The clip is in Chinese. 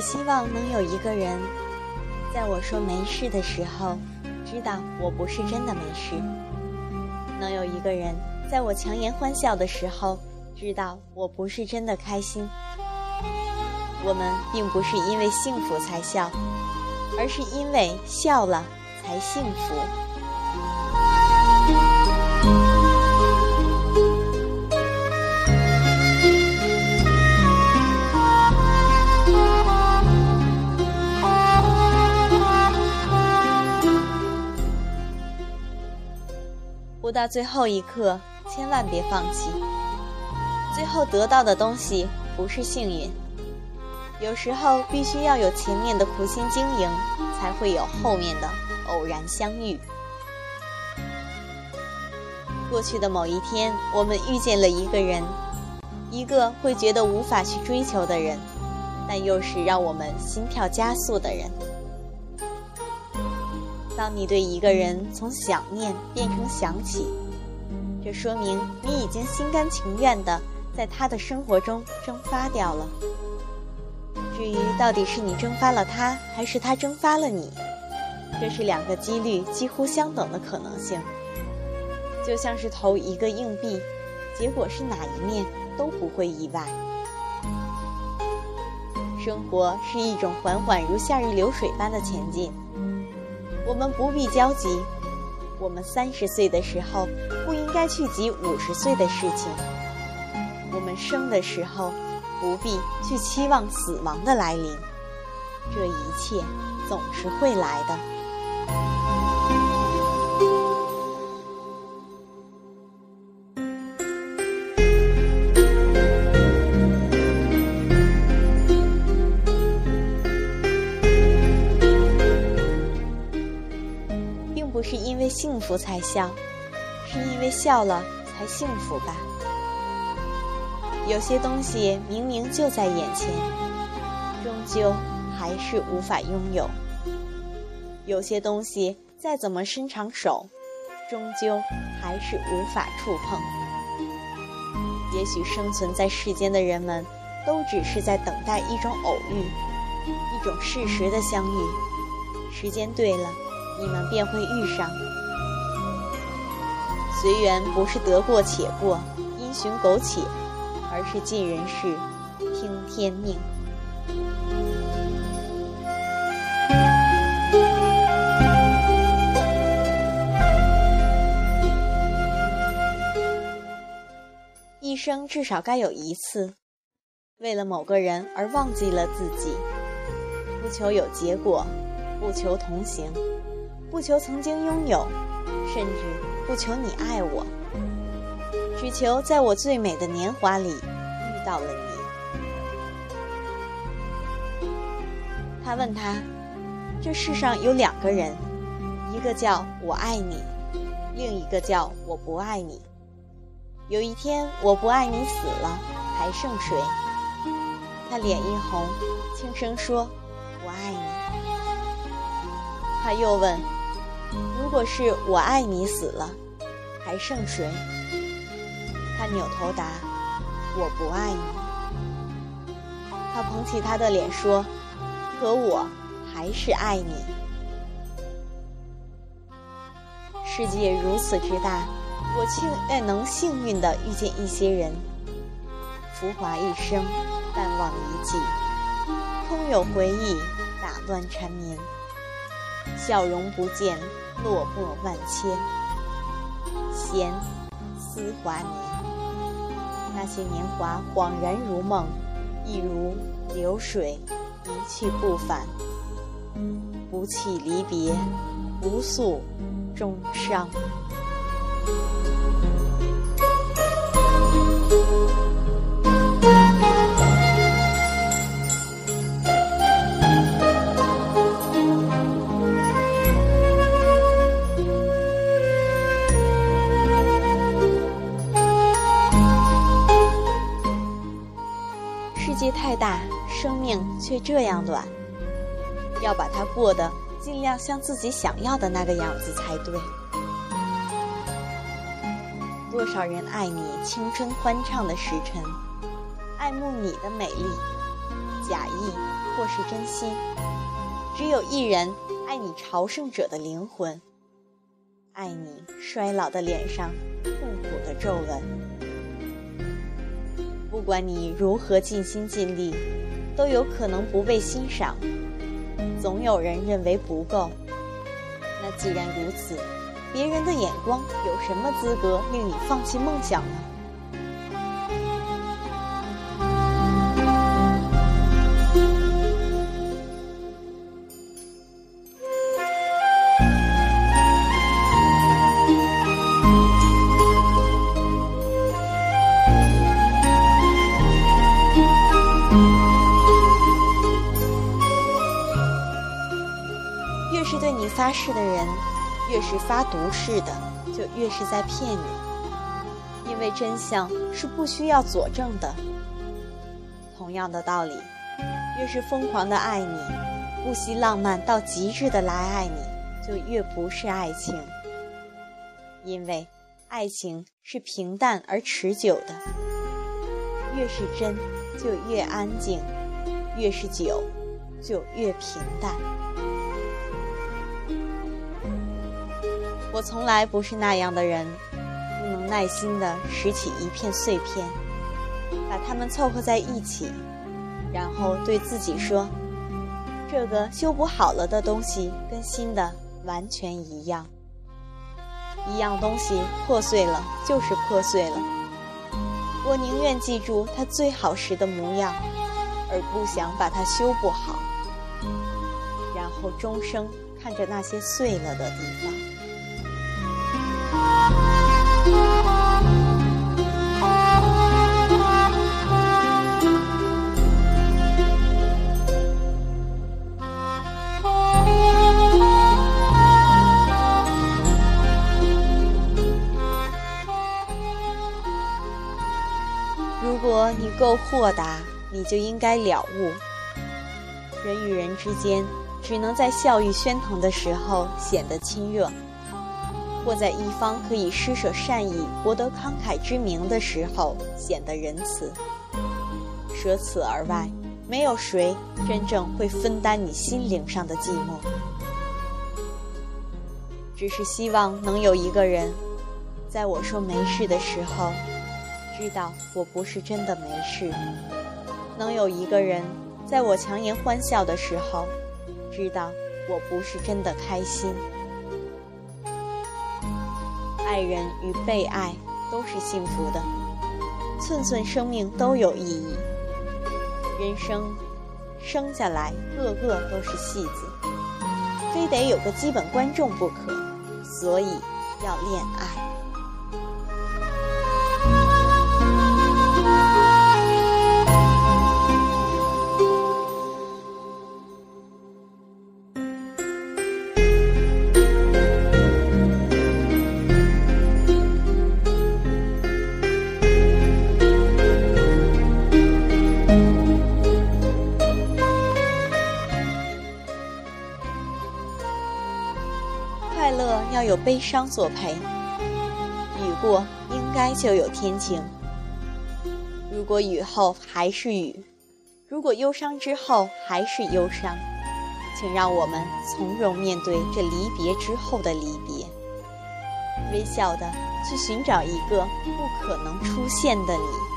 只是希望能有一个人，在我说没事的时候，知道我不是真的没事；能有一个人，在我强颜欢笑的时候，知道我不是真的开心。我们并不是因为幸福才笑，而是因为笑了才幸福。不到最后一刻，千万别放弃。最后得到的东西不是幸运，有时候必须要有前面的苦心经营，才会有后面的偶然相遇。过去的某一天，我们遇见了一个人，一个会觉得无法去追求的人，但又是让我们心跳加速的人。当你对一个人从想念变成想起，这说明你已经心甘情愿地在他的生活中蒸发掉了。至于到底是你蒸发了他，还是他蒸发了你，这是两个几率几乎相等的可能性。就像是投一个硬币，结果是哪一面都不会意外。生活是一种缓缓如夏日流水般的前进。我们不必焦急，我们三十岁的时候不应该去急五十岁的事情。我们生的时候不必去期望死亡的来临，这一切总是会来的。福才笑，是因为笑了才幸福吧。有些东西明明就在眼前，终究还是无法拥有；有些东西再怎么伸长手，终究还是无法触碰。也许生存在世间的人们，都只是在等待一种偶遇，一种适时的相遇。时间对了，你们便会遇上。随缘不是得过且过、因循苟且，而是尽人事、听天命。一生至少该有一次，为了某个人而忘记了自己，不求有结果，不求同行，不求曾经拥有，甚至。不求你爱我，只求在我最美的年华里遇到了你。他问他：“这世上有两个人，一个叫我爱你，另一个叫我不爱你。有一天我不爱你死了，还剩谁？”他脸一红，轻声说：“我爱你。”他又问。如果是我爱你死了，还剩谁？他扭头答：“我不爱你。”他捧起他的脸说：“可我还是爱你。”世界如此之大，我庆愿能幸运的遇见一些人。浮华一生，淡忘一季，空有回忆打乱缠绵。笑容不见，落寞万千。闲思华年，那些年华恍然如梦，一如流水一去不返。不弃离别，不诉衷伤。生命却这样短，要把它过得尽量像自己想要的那个样子才对。多少人爱你青春欢畅的时辰，爱慕你的美丽，假意或是真心。只有一人爱你朝圣者的灵魂，爱你衰老的脸上痛苦的皱纹。不管你如何尽心尽力，都有可能不被欣赏。总有人认为不够。那既然如此，别人的眼光有什么资格令你放弃梦想呢？你发誓的人，越是发毒誓的，就越是在骗你。因为真相是不需要佐证的。同样的道理，越是疯狂的爱你，不惜浪漫到极致的来爱你，就越不是爱情。因为爱情是平淡而持久的，越是真，就越安静；越是久，就越平淡。我从来不是那样的人，不能耐心地拾起一片碎片，把它们凑合在一起，然后对自己说：“这个修补好了的东西跟新的完全一样。一样东西破碎了就是破碎了，我宁愿记住它最好时的模样，而不想把它修补好，然后终生看着那些碎了的地方。”豁达，你就应该了悟，人与人之间，只能在笑语喧腾的时候显得亲热。或在一方可以施舍善意、博得慷慨之名的时候，显得仁慈。舍此而外，没有谁真正会分担你心灵上的寂寞。只是希望能有一个人，在我说没事的时候，知道我不是真的没事；能有一个人，在我强颜欢笑的时候，知道我不是真的开心。爱人与被爱都是幸福的，寸寸生命都有意义。人生生下来个个都是戏子，非得有个基本观众不可，所以要恋爱。有悲伤作陪，雨过应该就有天晴。如果雨后还是雨，如果忧伤之后还是忧伤，请让我们从容面对这离别之后的离别，微笑的去寻找一个不可能出现的你。